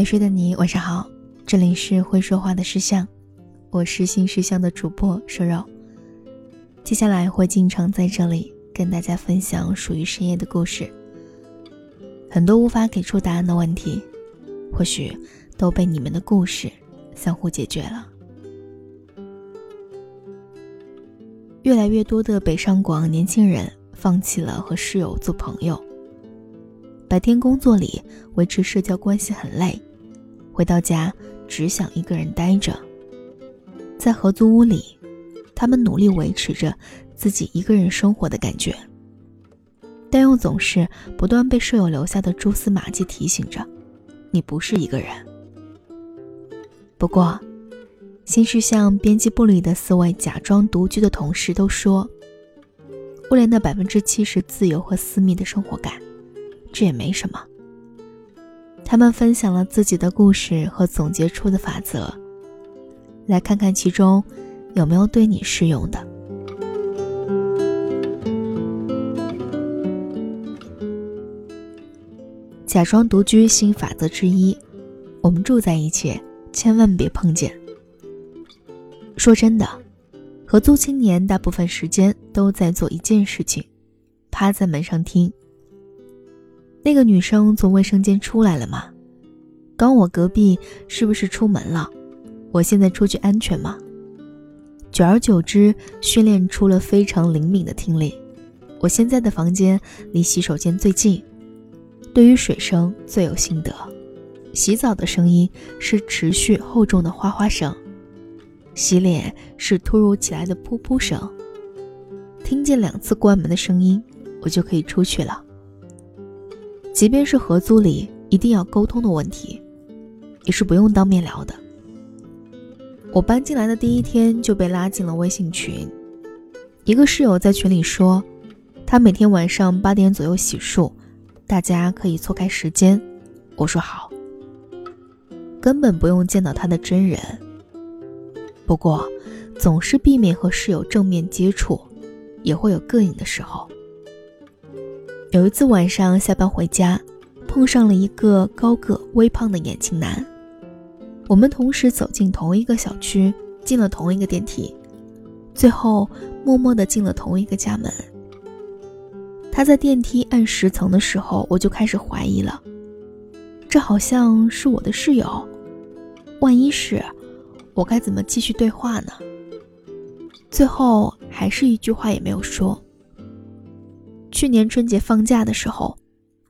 没睡的你，晚上好，这里是会说话的石像，我是新石像的主播瘦肉。接下来会经常在这里跟大家分享属于深夜的故事。很多无法给出答案的问题，或许都被你们的故事相互解决了。越来越多的北上广年轻人放弃了和室友做朋友。白天工作里维持社交关系很累，回到家只想一个人待着。在合租屋里，他们努力维持着自己一个人生活的感觉，但又总是不断被舍友留下的蛛丝马迹提醒着：“你不是一个人。”不过，新事向编辑部里的四位假装独居的同事都说，屋里那百分之七十自由和私密的生活感。这也没什么。他们分享了自己的故事和总结出的法则，来看看其中有没有对你适用的。假装独居新法则之一：我们住在一起，千万别碰见。说真的，合租青年大部分时间都在做一件事情，趴在门上听。那个女生从卫生间出来了吗？刚我隔壁是不是出门了？我现在出去安全吗？久而久之，训练出了非常灵敏的听力。我现在的房间离洗手间最近，对于水声最有心得。洗澡的声音是持续厚重的哗哗声，洗脸是突如其来的噗噗声。听见两次关门的声音，我就可以出去了。即便是合租里一定要沟通的问题，也是不用当面聊的。我搬进来的第一天就被拉进了微信群，一个室友在群里说，他每天晚上八点左右洗漱，大家可以错开时间。我说好，根本不用见到他的真人。不过，总是避免和室友正面接触，也会有膈应的时候。有一次晚上下班回家，碰上了一个高个微胖的年轻男。我们同时走进同一个小区，进了同一个电梯，最后默默地进了同一个家门。他在电梯按十层的时候，我就开始怀疑了，这好像是我的室友。万一是，我该怎么继续对话呢？最后还是一句话也没有说。去年春节放假的时候，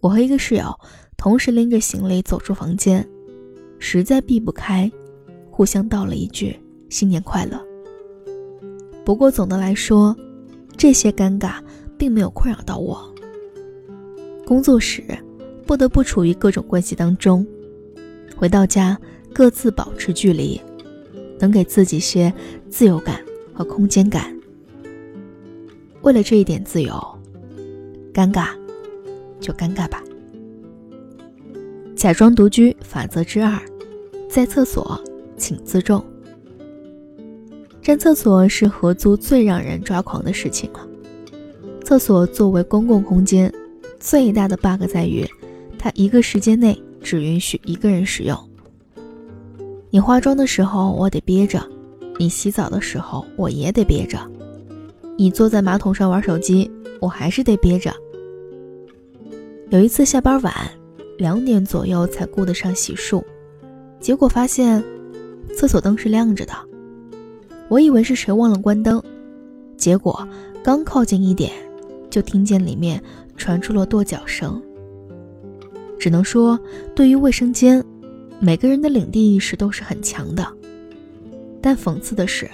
我和一个室友同时拎着行李走出房间，实在避不开，互相道了一句“新年快乐”。不过总的来说，这些尴尬并没有困扰到我。工作时不得不处于各种关系当中，回到家各自保持距离，能给自己些自由感和空间感。为了这一点自由。尴尬，就尴尬吧。假装独居法则之二，在厕所请自重。占厕所是合租最让人抓狂的事情了。厕所作为公共空间，最大的 bug 在于，它一个时间内只允许一个人使用。你化妆的时候我得憋着，你洗澡的时候我也得憋着，你坐在马桶上玩手机。我还是得憋着。有一次下班晚，两点左右才顾得上洗漱，结果发现厕所灯是亮着的。我以为是谁忘了关灯，结果刚靠近一点，就听见里面传出了跺脚声。只能说，对于卫生间，每个人的领地意识都是很强的。但讽刺的是，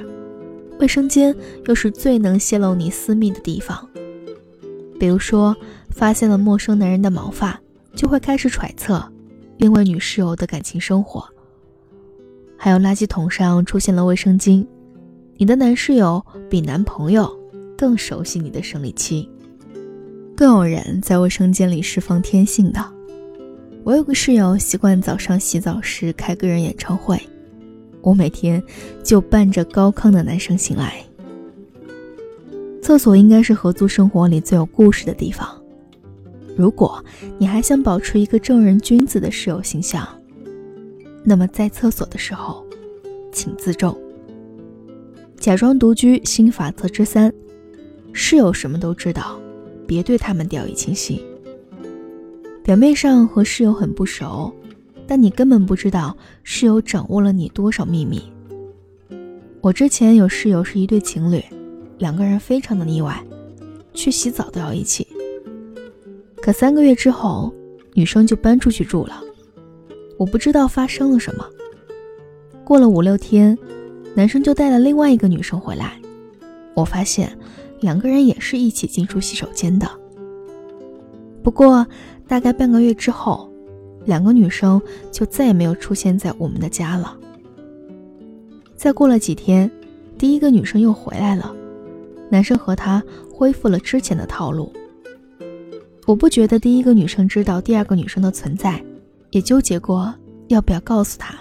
卫生间又是最能泄露你私密的地方。比如说，发现了陌生男人的毛发，就会开始揣测另外女室友的感情生活。还有垃圾桶上出现了卫生巾，你的男室友比男朋友更熟悉你的生理期。更有人在卫生间里释放天性的。我有个室友习惯早上洗澡时开个人演唱会，我每天就伴着高亢的男声醒来。厕所应该是合租生活里最有故事的地方。如果你还想保持一个正人君子的室友形象，那么在厕所的时候，请自重。假装独居新法则之三：室友什么都知道，别对他们掉以轻心。表面上和室友很不熟，但你根本不知道室友掌握了你多少秘密。我之前有室友是一对情侣，两个人非常的腻歪，去洗澡都要一起。可三个月之后，女生就搬出去住了。我不知道发生了什么。过了五六天，男生就带了另外一个女生回来。我发现，两个人也是一起进出洗手间的。不过，大概半个月之后，两个女生就再也没有出现在我们的家了。再过了几天，第一个女生又回来了，男生和她恢复了之前的套路。我不觉得第一个女生知道第二个女生的存在，也纠结过要不要告诉她。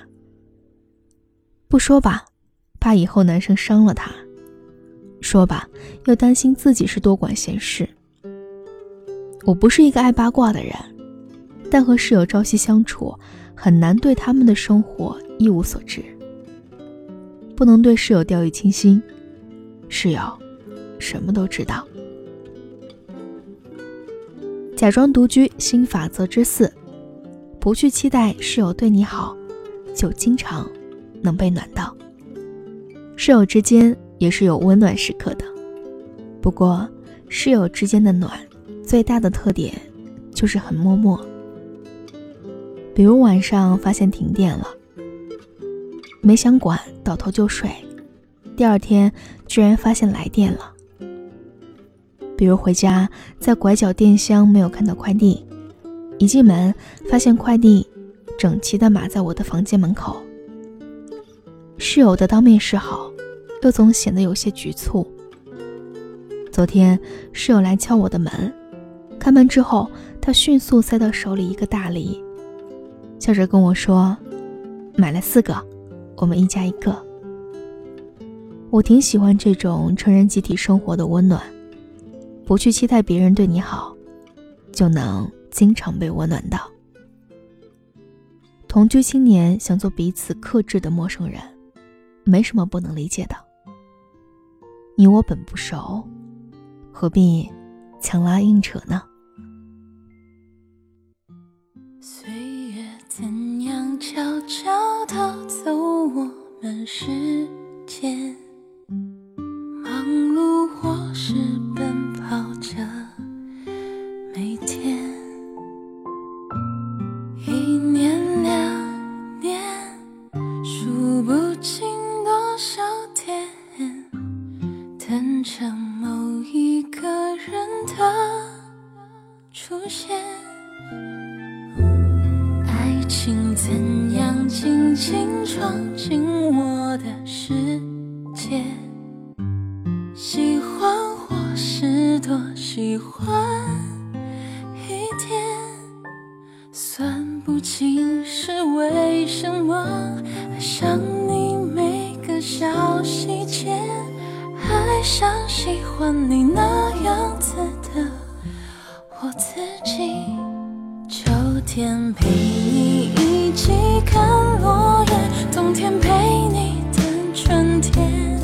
不说吧，怕以后男生伤了她；说吧，又担心自己是多管闲事。我不是一个爱八卦的人，但和室友朝夕相处，很难对他们的生活一无所知。不能对室友掉以轻心，室友什么都知道。假装独居新法则之四：不去期待室友对你好，就经常能被暖到。室友之间也是有温暖时刻的，不过室友之间的暖最大的特点就是很默默。比如晚上发现停电了，没想管，倒头就睡，第二天居然发现来电了。比如回家，在拐角电箱没有看到快递，一进门发现快递整齐的码在我的房间门口。室友的当面示好，又总显得有些局促。昨天室友来敲我的门，开门之后，他迅速塞到手里一个大梨，笑着跟我说：“买了四个，我们一家一个。”我挺喜欢这种成人集体生活的温暖。不去期待别人对你好，就能经常被温暖到。同居青年想做彼此克制的陌生人，没什么不能理解的。你我本不熟，何必强拉硬扯呢？岁月怎样悄悄偷走我们时间？是奔。跑着，每天一年两年，数不清多少天，等着某一个人的出现。爱情怎样轻轻闯进我多喜欢一点，算不清是为什么爱上你每个小细节，爱上喜欢你那样子的我自己。秋天陪你一起看落叶，冬天陪你等春天，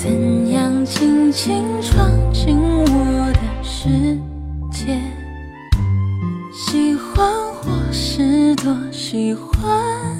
怎样轻轻闯进我的世界？喜欢或是多喜欢